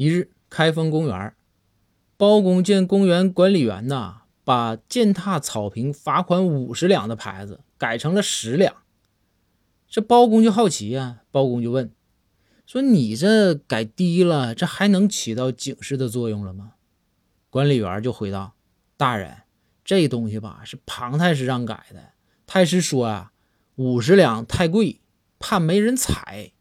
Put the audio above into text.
一日，开封公园，包公见公园管理员呐，把践踏草坪罚款五十两的牌子改成了十两。这包公就好奇呀，包公就问说：“你这改低了，这还能起到警示的作用了吗？”管理员就回道：“大人，这东西吧是庞太师让改的，太师说啊，五十两太贵，怕没人踩。”